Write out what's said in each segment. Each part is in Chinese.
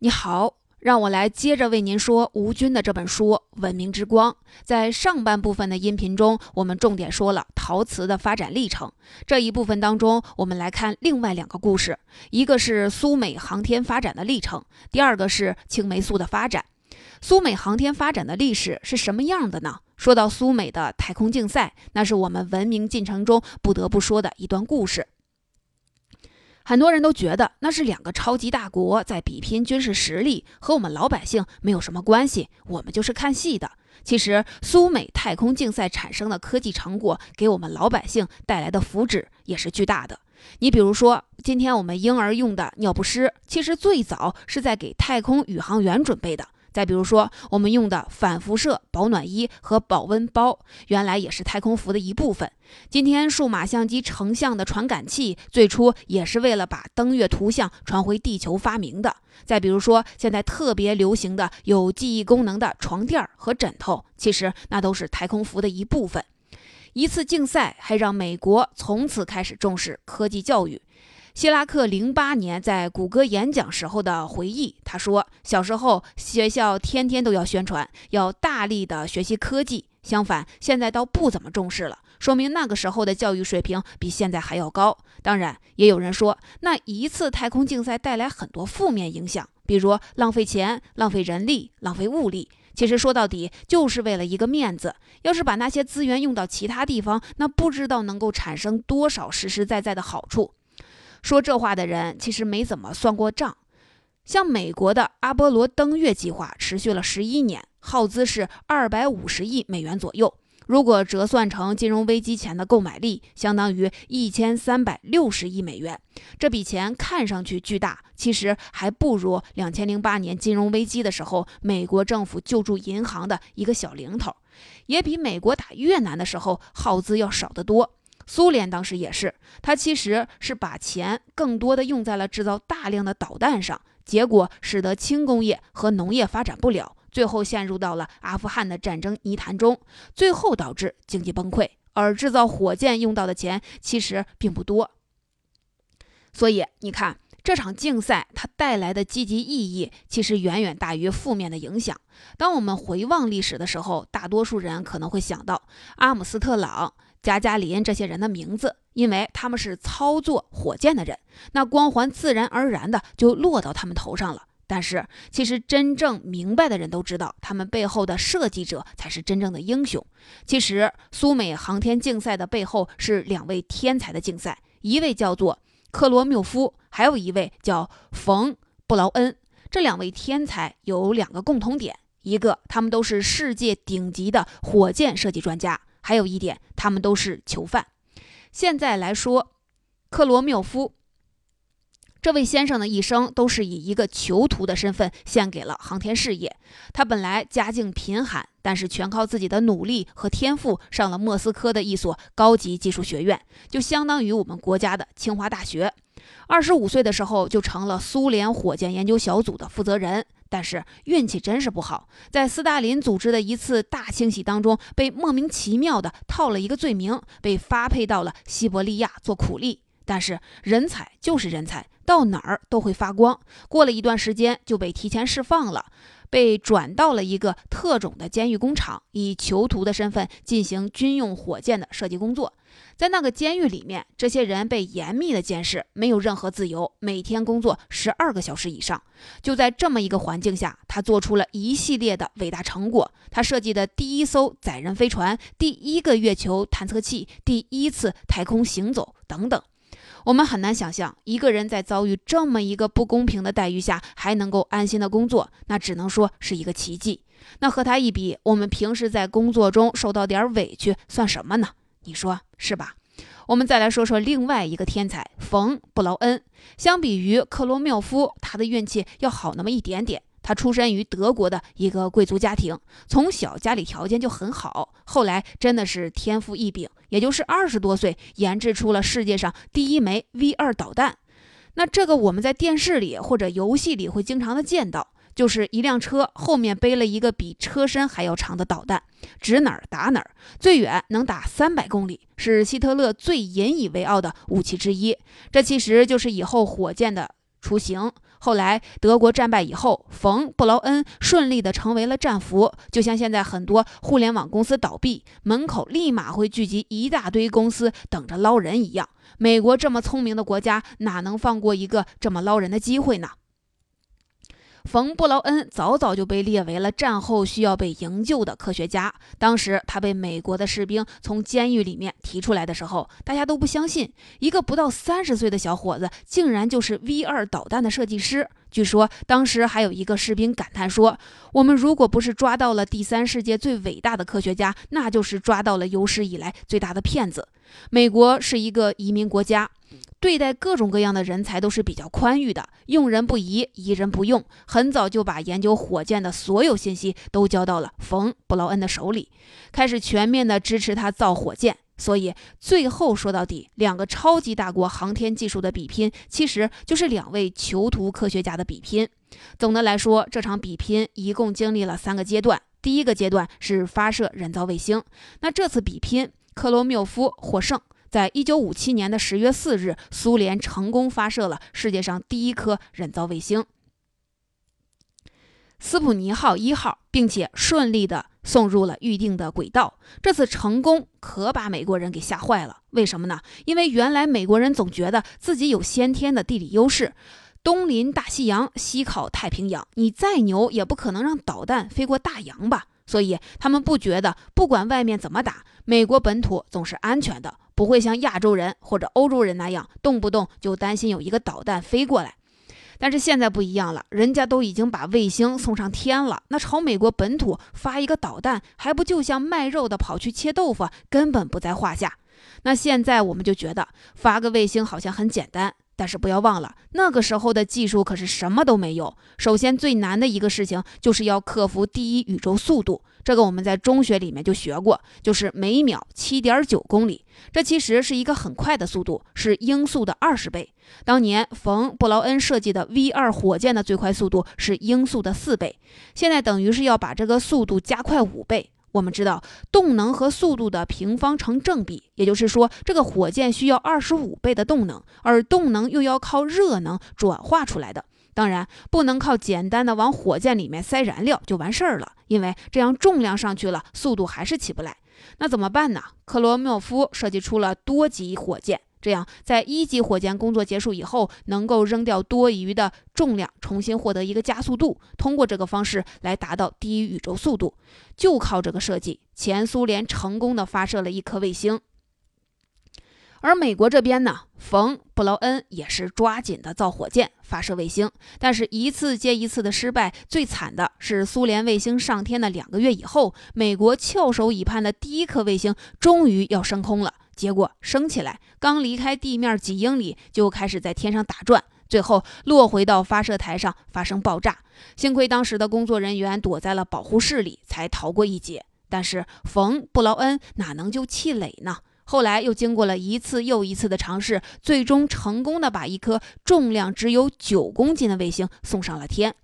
你好，让我来接着为您说吴军的这本书《文明之光》。在上半部分的音频中，我们重点说了陶瓷的发展历程。这一部分当中，我们来看另外两个故事，一个是苏美航天发展的历程，第二个是青霉素的发展。苏美航天发展的历史是什么样的呢？说到苏美的太空竞赛，那是我们文明进程中不得不说的一段故事。很多人都觉得那是两个超级大国在比拼军事实力，和我们老百姓没有什么关系，我们就是看戏的。其实，苏美太空竞赛产生的科技成果，给我们老百姓带来的福祉也是巨大的。你比如说，今天我们婴儿用的尿不湿，其实最早是在给太空宇航员准备的。再比如说，我们用的反辐射保暖衣和保温包，原来也是太空服的一部分。今天数码相机成像的传感器，最初也是为了把登月图像传回地球发明的。再比如说，现在特别流行的有记忆功能的床垫和枕头，其实那都是太空服的一部分。一次竞赛还让美国从此开始重视科技教育。希拉克零八年在谷歌演讲时候的回忆，他说：“小时候学校天天都要宣传，要大力的学习科技。相反，现在倒不怎么重视了，说明那个时候的教育水平比现在还要高。当然，也有人说，那一次太空竞赛带来很多负面影响，比如浪费钱、浪费人力、浪费物力。其实说到底，就是为了一个面子。要是把那些资源用到其他地方，那不知道能够产生多少实实在在的好处。”说这话的人其实没怎么算过账。像美国的阿波罗登月计划持续了十一年，耗资是二百五十亿美元左右。如果折算成金融危机前的购买力，相当于一千三百六十亿美元。这笔钱看上去巨大，其实还不如两千零八年金融危机的时候美国政府救助银行的一个小零头，也比美国打越南的时候耗资要少得多。苏联当时也是，他其实是把钱更多的用在了制造大量的导弹上，结果使得轻工业和农业发展不了，最后陷入到了阿富汗的战争泥潭中，最后导致经济崩溃。而制造火箭用到的钱其实并不多，所以你看这场竞赛它带来的积极意义其实远远大于负面的影响。当我们回望历史的时候，大多数人可能会想到阿姆斯特朗。加加林这些人的名字，因为他们是操作火箭的人，那光环自然而然的就落到他们头上了。但是，其实真正明白的人都知道，他们背后的设计者才是真正的英雄。其实，苏美航天竞赛的背后是两位天才的竞赛，一位叫做克罗缪夫，还有一位叫冯布劳恩。这两位天才有两个共同点：一个，他们都是世界顶级的火箭设计专家。还有一点，他们都是囚犯。现在来说，克罗缪夫这位先生的一生都是以一个囚徒的身份献给了航天事业。他本来家境贫寒，但是全靠自己的努力和天赋上了莫斯科的一所高级技术学院，就相当于我们国家的清华大学。二十五岁的时候就成了苏联火箭研究小组的负责人。但是运气真是不好，在斯大林组织的一次大清洗当中，被莫名其妙的套了一个罪名，被发配到了西伯利亚做苦力。但是人才就是人才，到哪儿都会发光。过了一段时间，就被提前释放了。被转到了一个特种的监狱工厂，以囚徒的身份进行军用火箭的设计工作。在那个监狱里面，这些人被严密的监视，没有任何自由，每天工作十二个小时以上。就在这么一个环境下，他做出了一系列的伟大成果。他设计的第一艘载人飞船、第一个月球探测器、第一次太空行走等等。我们很难想象，一个人在遭遇这么一个不公平的待遇下，还能够安心的工作，那只能说是一个奇迹。那和他一比，我们平时在工作中受到点委屈，算什么呢？你说是吧？我们再来说说另外一个天才冯布劳恩，相比于克罗缪夫，他的运气要好那么一点点。他出身于德国的一个贵族家庭，从小家里条件就很好，后来真的是天赋异禀，也就是二十多岁研制出了世界上第一枚 V 二导弹。那这个我们在电视里或者游戏里会经常的见到，就是一辆车后面背了一个比车身还要长的导弹，指哪儿打哪儿，最远能打三百公里，是希特勒最引以为傲的武器之一。这其实就是以后火箭的雏形。后来德国战败以后，冯·布劳恩顺利的成为了战俘，就像现在很多互联网公司倒闭，门口立马会聚集一大堆公司等着捞人一样。美国这么聪明的国家，哪能放过一个这么捞人的机会呢？冯·布劳恩早早就被列为了战后需要被营救的科学家。当时他被美国的士兵从监狱里面提出来的时候，大家都不相信，一个不到三十岁的小伙子竟然就是 V 二导弹的设计师。据说当时还有一个士兵感叹说：“我们如果不是抓到了第三世界最伟大的科学家，那就是抓到了有史以来最大的骗子。”美国是一个移民国家。对待各种各样的人才都是比较宽裕的，用人不疑，疑人不用。很早就把研究火箭的所有信息都交到了冯·布劳恩的手里，开始全面的支持他造火箭。所以最后说到底，两个超级大国航天技术的比拼，其实就是两位囚徒科学家的比拼。总的来说，这场比拼一共经历了三个阶段。第一个阶段是发射人造卫星，那这次比拼，克罗缪夫获胜。在一九五七年的十月四日，苏联成功发射了世界上第一颗人造卫星“斯普尼号一号”，并且顺利的送入了预定的轨道。这次成功可把美国人给吓坏了。为什么呢？因为原来美国人总觉得自己有先天的地理优势，东临大西洋，西靠太平洋，你再牛也不可能让导弹飞过大洋吧？所以他们不觉得，不管外面怎么打，美国本土总是安全的。不会像亚洲人或者欧洲人那样，动不动就担心有一个导弹飞过来。但是现在不一样了，人家都已经把卫星送上天了，那朝美国本土发一个导弹，还不就像卖肉的跑去切豆腐，根本不在话下。那现在我们就觉得发个卫星好像很简单。但是不要忘了，那个时候的技术可是什么都没有。首先最难的一个事情，就是要克服第一宇宙速度。这个我们在中学里面就学过，就是每秒七点九公里。这其实是一个很快的速度，是音速的二十倍。当年冯·布劳恩设计的 V 二火箭的最快速度是音速的四倍，现在等于是要把这个速度加快五倍。我们知道，动能和速度的平方成正比，也就是说，这个火箭需要二十五倍的动能，而动能又要靠热能转化出来的。当然，不能靠简单的往火箭里面塞燃料就完事儿了，因为这样重量上去了，速度还是起不来。那怎么办呢？克罗缪夫设计出了多级火箭。这样，在一级火箭工作结束以后，能够扔掉多余的重量，重新获得一个加速度，通过这个方式来达到低于宇宙速度。就靠这个设计，前苏联成功的发射了一颗卫星。而美国这边呢，冯·布劳恩也是抓紧的造火箭、发射卫星，但是一次接一次的失败。最惨的是，苏联卫星上天的两个月以后，美国翘首以盼的第一颗卫星终于要升空了。结果升起来，刚离开地面几英里，就开始在天上打转，最后落回到发射台上发生爆炸。幸亏当时的工作人员躲在了保护室里，才逃过一劫。但是冯·布劳恩哪能就气馁呢？后来又经过了一次又一次的尝试，最终成功的把一颗重量只有九公斤的卫星送上了天。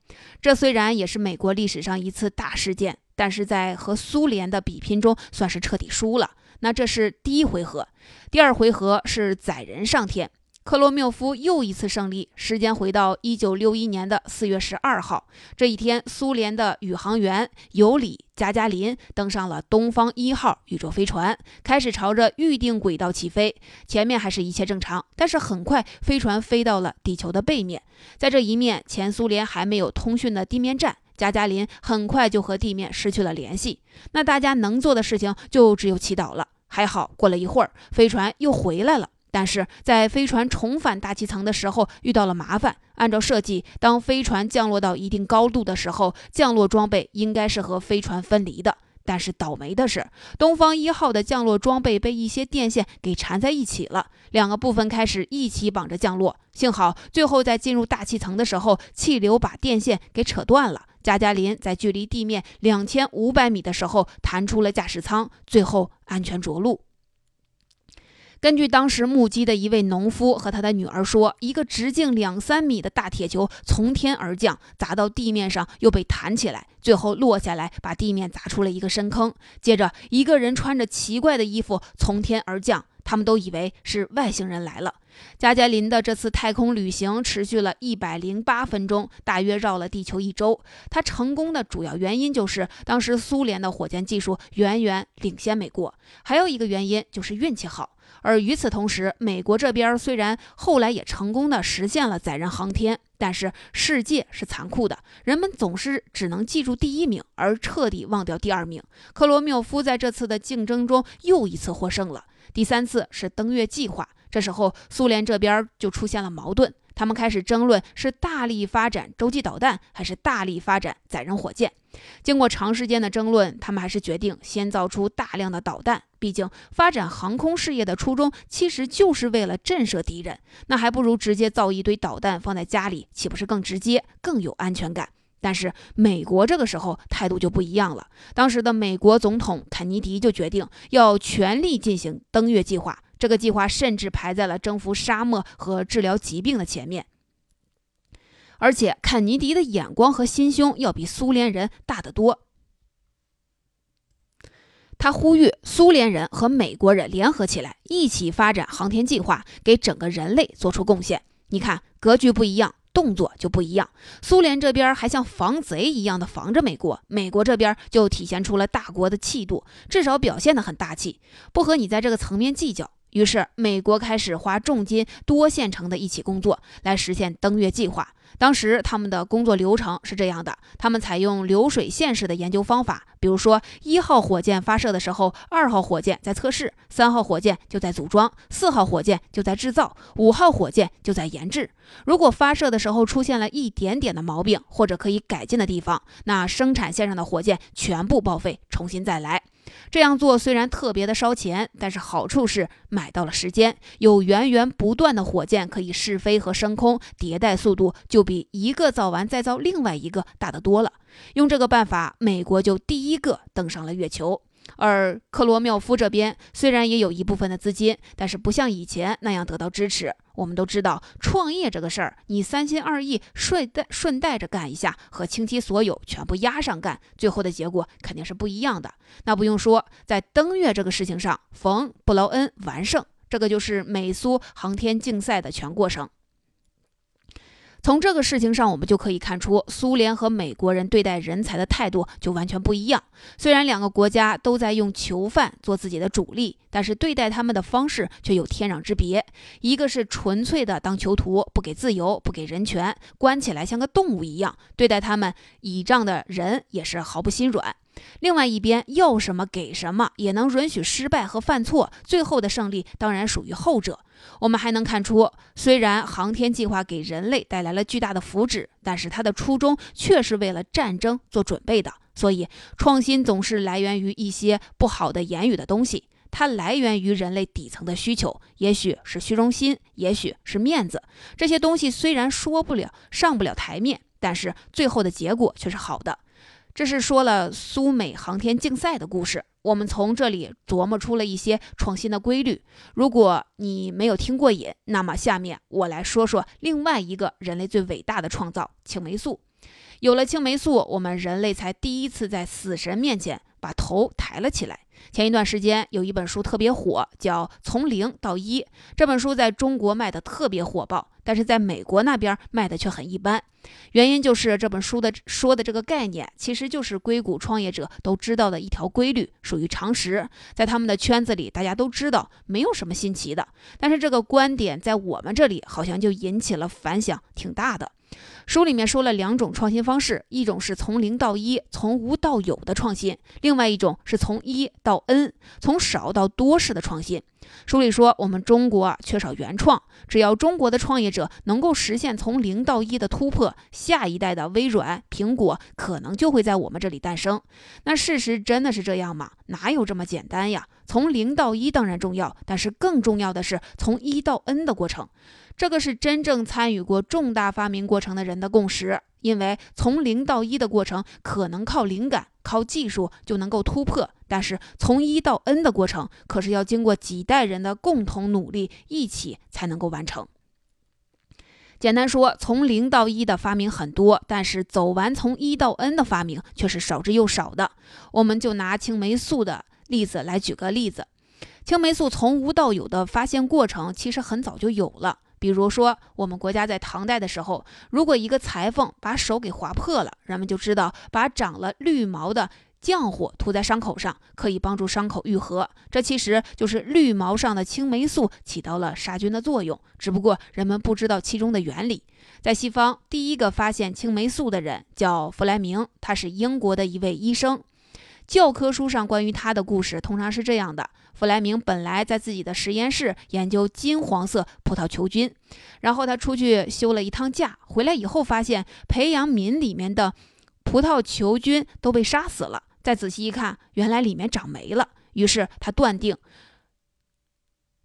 这虽然也是美国历史上一次大事件，但是在和苏联的比拼中，算是彻底输了。那这是第一回合，第二回合是载人上天。克罗缪夫又一次胜利，时间回到一九六一年的四月十二号。这一天，苏联的宇航员尤里·加加林登上了东方一号宇宙飞船，开始朝着预定轨道起飞。前面还是一切正常，但是很快飞船飞到了地球的背面，在这一面，前苏联还没有通讯的地面站。加加林很快就和地面失去了联系，那大家能做的事情就只有祈祷了。还好，过了一会儿，飞船又回来了。但是在飞船重返大气层的时候遇到了麻烦。按照设计，当飞船降落到一定高度的时候，降落装备应该是和飞船分离的。但是倒霉的是，东方一号的降落装备被一些电线给缠在一起了，两个部分开始一起绑着降落。幸好最后在进入大气层的时候，气流把电线给扯断了。加加林在距离地面两千五百米的时候弹出了驾驶舱，最后安全着陆。根据当时目击的一位农夫和他的女儿说，一个直径两三米的大铁球从天而降，砸到地面上，又被弹起来，最后落下来，把地面砸出了一个深坑。接着，一个人穿着奇怪的衣服从天而降，他们都以为是外星人来了。加加林的这次太空旅行持续了一百零八分钟，大约绕了地球一周。他成功的主要原因就是当时苏联的火箭技术远远领先美国，还有一个原因就是运气好。而与此同时，美国这边虽然后来也成功的实现了载人航天，但是世界是残酷的，人们总是只能记住第一名，而彻底忘掉第二名。克罗缪夫在这次的竞争中又一次获胜了。第三次是登月计划。这时候，苏联这边就出现了矛盾，他们开始争论是大力发展洲际导弹，还是大力发展载人火箭。经过长时间的争论，他们还是决定先造出大量的导弹。毕竟，发展航空事业的初衷其实就是为了震慑敌人，那还不如直接造一堆导弹放在家里，岂不是更直接、更有安全感？但是，美国这个时候态度就不一样了。当时的美国总统肯尼迪就决定要全力进行登月计划。这个计划甚至排在了征服沙漠和治疗疾病的前面，而且肯尼迪的眼光和心胸要比苏联人大得多。他呼吁苏联人和美国人联合起来，一起发展航天计划，给整个人类做出贡献。你看，格局不一样，动作就不一样。苏联这边还像防贼一样的防着美国，美国这边就体现出了大国的气度，至少表现得很大气，不和你在这个层面计较。于是，美国开始花重金、多线程的一起工作，来实现登月计划。当时他们的工作流程是这样的：他们采用流水线式的研究方法，比如说一号火箭发射的时候，二号火箭在测试，三号火箭就在组装，四号火箭就在制造，五号火箭就在研制。如果发射的时候出现了一点点的毛病或者可以改进的地方，那生产线上的火箭全部报废，重新再来。这样做虽然特别的烧钱，但是好处是买到了时间，有源源不断的火箭可以试飞和升空，迭代速度就比一个造完再造另外一个大得多了。用这个办法，美国就第一个登上了月球。而克罗缪夫这边虽然也有一部分的资金，但是不像以前那样得到支持。我们都知道，创业这个事儿，你三心二意顺带顺带着干一下，和倾其所有全部压上干，最后的结果肯定是不一样的。那不用说，在登月这个事情上，冯布劳恩完胜，这个就是美苏航天竞赛的全过程。从这个事情上，我们就可以看出，苏联和美国人对待人才的态度就完全不一样。虽然两个国家都在用囚犯做自己的主力，但是对待他们的方式却有天壤之别。一个是纯粹的当囚徒，不给自由，不给人权，关起来像个动物一样；对待他们倚仗的人也是毫不心软。另外一边要什么给什么，也能允许失败和犯错，最后的胜利当然属于后者。我们还能看出，虽然航天计划给人类带来了巨大的福祉，但是它的初衷却是为了战争做准备的。所以，创新总是来源于一些不好的言语的东西，它来源于人类底层的需求，也许是虚荣心，也许是面子。这些东西虽然说不了、上不了台面，但是最后的结果却是好的。这是说了苏美航天竞赛的故事，我们从这里琢磨出了一些创新的规律。如果你没有听过瘾，那么下面我来说说另外一个人类最伟大的创造——青霉素。有了青霉素，我们人类才第一次在死神面前把头抬了起来。前一段时间有一本书特别火，叫《从零到一》。这本书在中国卖的特别火爆，但是在美国那边卖的却很一般。原因就是这本书的说的这个概念，其实就是硅谷创业者都知道的一条规律，属于常识，在他们的圈子里大家都知道，没有什么新奇的。但是这个观点在我们这里好像就引起了反响，挺大的。书里面说了两种创新方式，一种是从零到一、从无到有的创新，另外一种是从一到 n、从少到多式的创新。书里说，我们中国啊缺少原创，只要中国的创业者能够实现从零到一的突破，下一代的微软、苹果可能就会在我们这里诞生。那事实真的是这样吗？哪有这么简单呀？从零到一当然重要，但是更重要的是从一到 n 的过程。这个是真正参与过重大发明过程的人的共识，因为从零到一的过程可能靠灵感、靠技术就能够突破，但是从一到 n 的过程可是要经过几代人的共同努力一起才能够完成。简单说，从零到一的发明很多，但是走完从一到 n 的发明却是少之又少的。我们就拿青霉素的例子来举个例子。青霉素从无到有的发现过程其实很早就有了。比如说，我们国家在唐代的时候，如果一个裁缝把手给划破了，人们就知道把长了绿毛的浆糊涂在伤口上，可以帮助伤口愈合。这其实就是绿毛上的青霉素起到了杀菌的作用，只不过人们不知道其中的原理。在西方，第一个发现青霉素的人叫弗莱明，他是英国的一位医生。教科书上关于他的故事通常是这样的：弗莱明本来在自己的实验室研究金黄色葡萄球菌，然后他出去休了一趟假，回来以后发现培养皿里面的葡萄球菌都被杀死了。再仔细一看，原来里面长霉了。于是他断定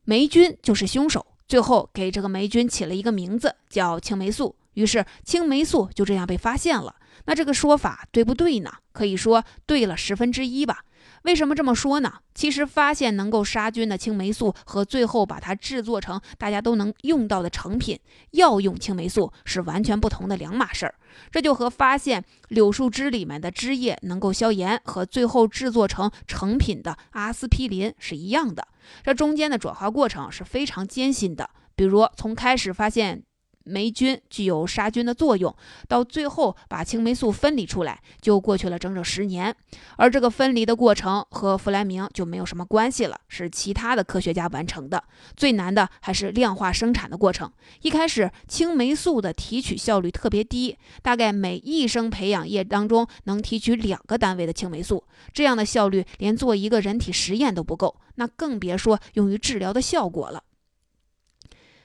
霉菌就是凶手，最后给这个霉菌起了一个名字，叫青霉素。于是青霉素就这样被发现了。那这个说法对不对呢？可以说对了十分之一吧。为什么这么说呢？其实发现能够杀菌的青霉素和最后把它制作成大家都能用到的成品药用青霉素是完全不同的两码事儿。这就和发现柳树枝里面的汁液能够消炎和最后制作成成品的阿司匹林是一样的。这中间的转化过程是非常艰辛的。比如从开始发现。霉菌具有杀菌的作用，到最后把青霉素分离出来，就过去了整整十年。而这个分离的过程和弗莱明就没有什么关系了，是其他的科学家完成的。最难的还是量化生产的过程。一开始，青霉素的提取效率特别低，大概每一升培养液当中能提取两个单位的青霉素，这样的效率连做一个人体实验都不够，那更别说用于治疗的效果了。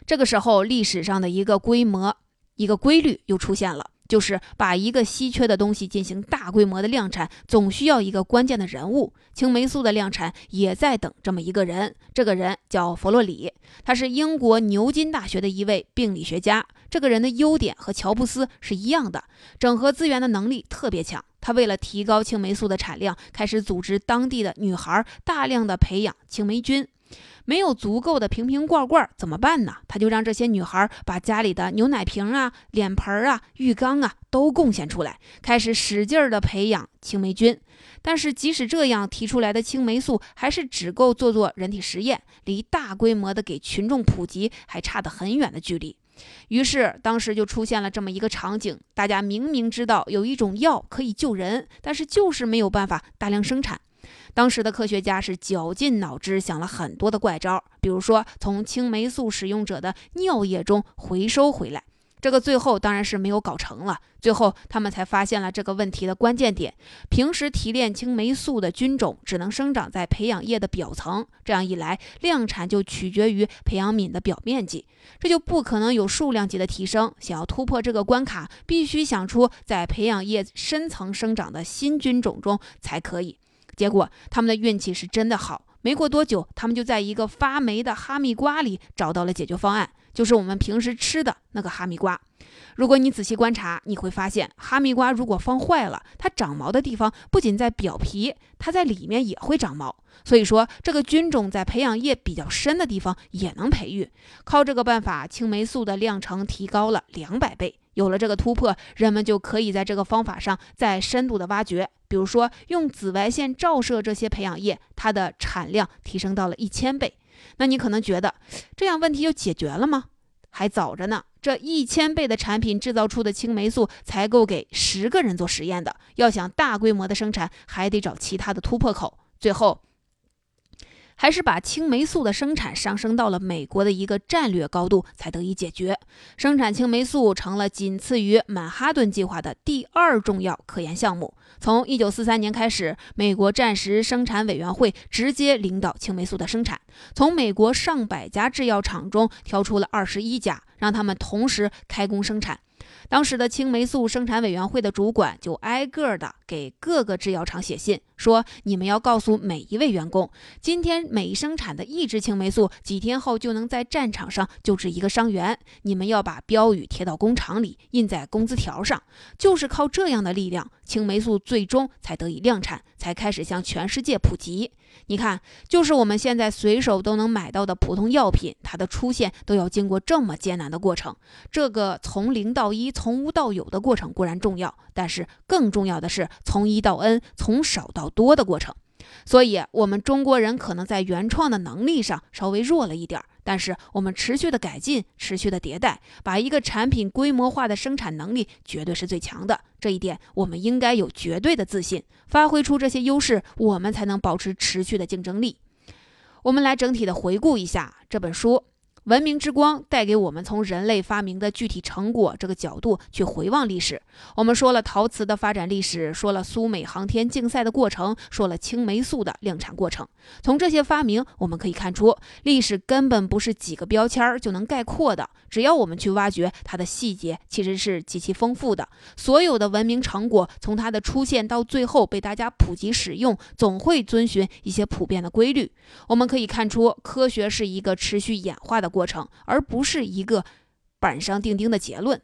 这个时候，历史上的一个规模、一个规律又出现了，就是把一个稀缺的东西进行大规模的量产，总需要一个关键的人物。青霉素的量产也在等这么一个人，这个人叫弗洛里，他是英国牛津大学的一位病理学家。这个人的优点和乔布斯是一样的，整合资源的能力特别强。他为了提高青霉素的产量，开始组织当地的女孩大量的培养青霉菌。没有足够的瓶瓶罐罐怎么办呢？他就让这些女孩把家里的牛奶瓶啊、脸盆啊、浴缸啊都贡献出来，开始使劲儿的培养青霉菌。但是即使这样，提出来的青霉素还是只够做做人体实验，离大规模的给群众普及还差得很远的距离。于是当时就出现了这么一个场景：大家明明知道有一种药可以救人，但是就是没有办法大量生产。当时的科学家是绞尽脑汁想了很多的怪招，比如说从青霉素使用者的尿液中回收回来，这个最后当然是没有搞成了。最后他们才发现了这个问题的关键点：平时提炼青霉素的菌种只能生长在培养液的表层，这样一来量产就取决于培养皿的表面积，这就不可能有数量级的提升。想要突破这个关卡，必须想出在培养液深层生长的新菌种中才可以。结果他们的运气是真的好，没过多久，他们就在一个发霉的哈密瓜里找到了解决方案，就是我们平时吃的那个哈密瓜。如果你仔细观察，你会发现，哈密瓜如果放坏了，它长毛的地方不仅在表皮，它在里面也会长毛。所以说，这个菌种在培养液比较深的地方也能培育。靠这个办法，青霉素的量程提高了两百倍。有了这个突破，人们就可以在这个方法上再深度的挖掘。比如说，用紫外线照射这些培养液，它的产量提升到了一千倍。那你可能觉得，这样问题就解决了吗？还早着呢。这一千倍的产品制造出的青霉素才够给十个人做实验的。要想大规模的生产，还得找其他的突破口。最后。还是把青霉素的生产上升到了美国的一个战略高度，才得以解决。生产青霉素成了仅次于曼哈顿计划的第二重要科研项目。从1943年开始，美国战时生产委员会直接领导青霉素的生产，从美国上百家制药厂中挑出了二十一家，让他们同时开工生产。当时的青霉素生产委员会的主管就挨个的给各个制药厂写信。说你们要告诉每一位员工，今天每生产的一支青霉素，几天后就能在战场上救治一个伤员。你们要把标语贴到工厂里，印在工资条上。就是靠这样的力量，青霉素最终才得以量产，才开始向全世界普及。你看，就是我们现在随手都能买到的普通药品，它的出现都要经过这么艰难的过程。这个从零到一、从无到有的过程固然重要，但是更重要的是从一到 n、从少到多的过程，所以，我们中国人可能在原创的能力上稍微弱了一点，但是我们持续的改进、持续的迭代，把一个产品规模化的生产能力绝对是最强的。这一点，我们应该有绝对的自信，发挥出这些优势，我们才能保持持续的竞争力。我们来整体的回顾一下这本书。文明之光带给我们从人类发明的具体成果这个角度去回望历史。我们说了陶瓷的发展历史，说了苏美航天竞赛的过程，说了青霉素的量产过程。从这些发明，我们可以看出，历史根本不是几个标签就能概括的。只要我们去挖掘它的细节，其实是极其丰富的。所有的文明成果，从它的出现到最后被大家普及使用，总会遵循一些普遍的规律。我们可以看出，科学是一个持续演化的。过程，而不是一个板上钉钉的结论。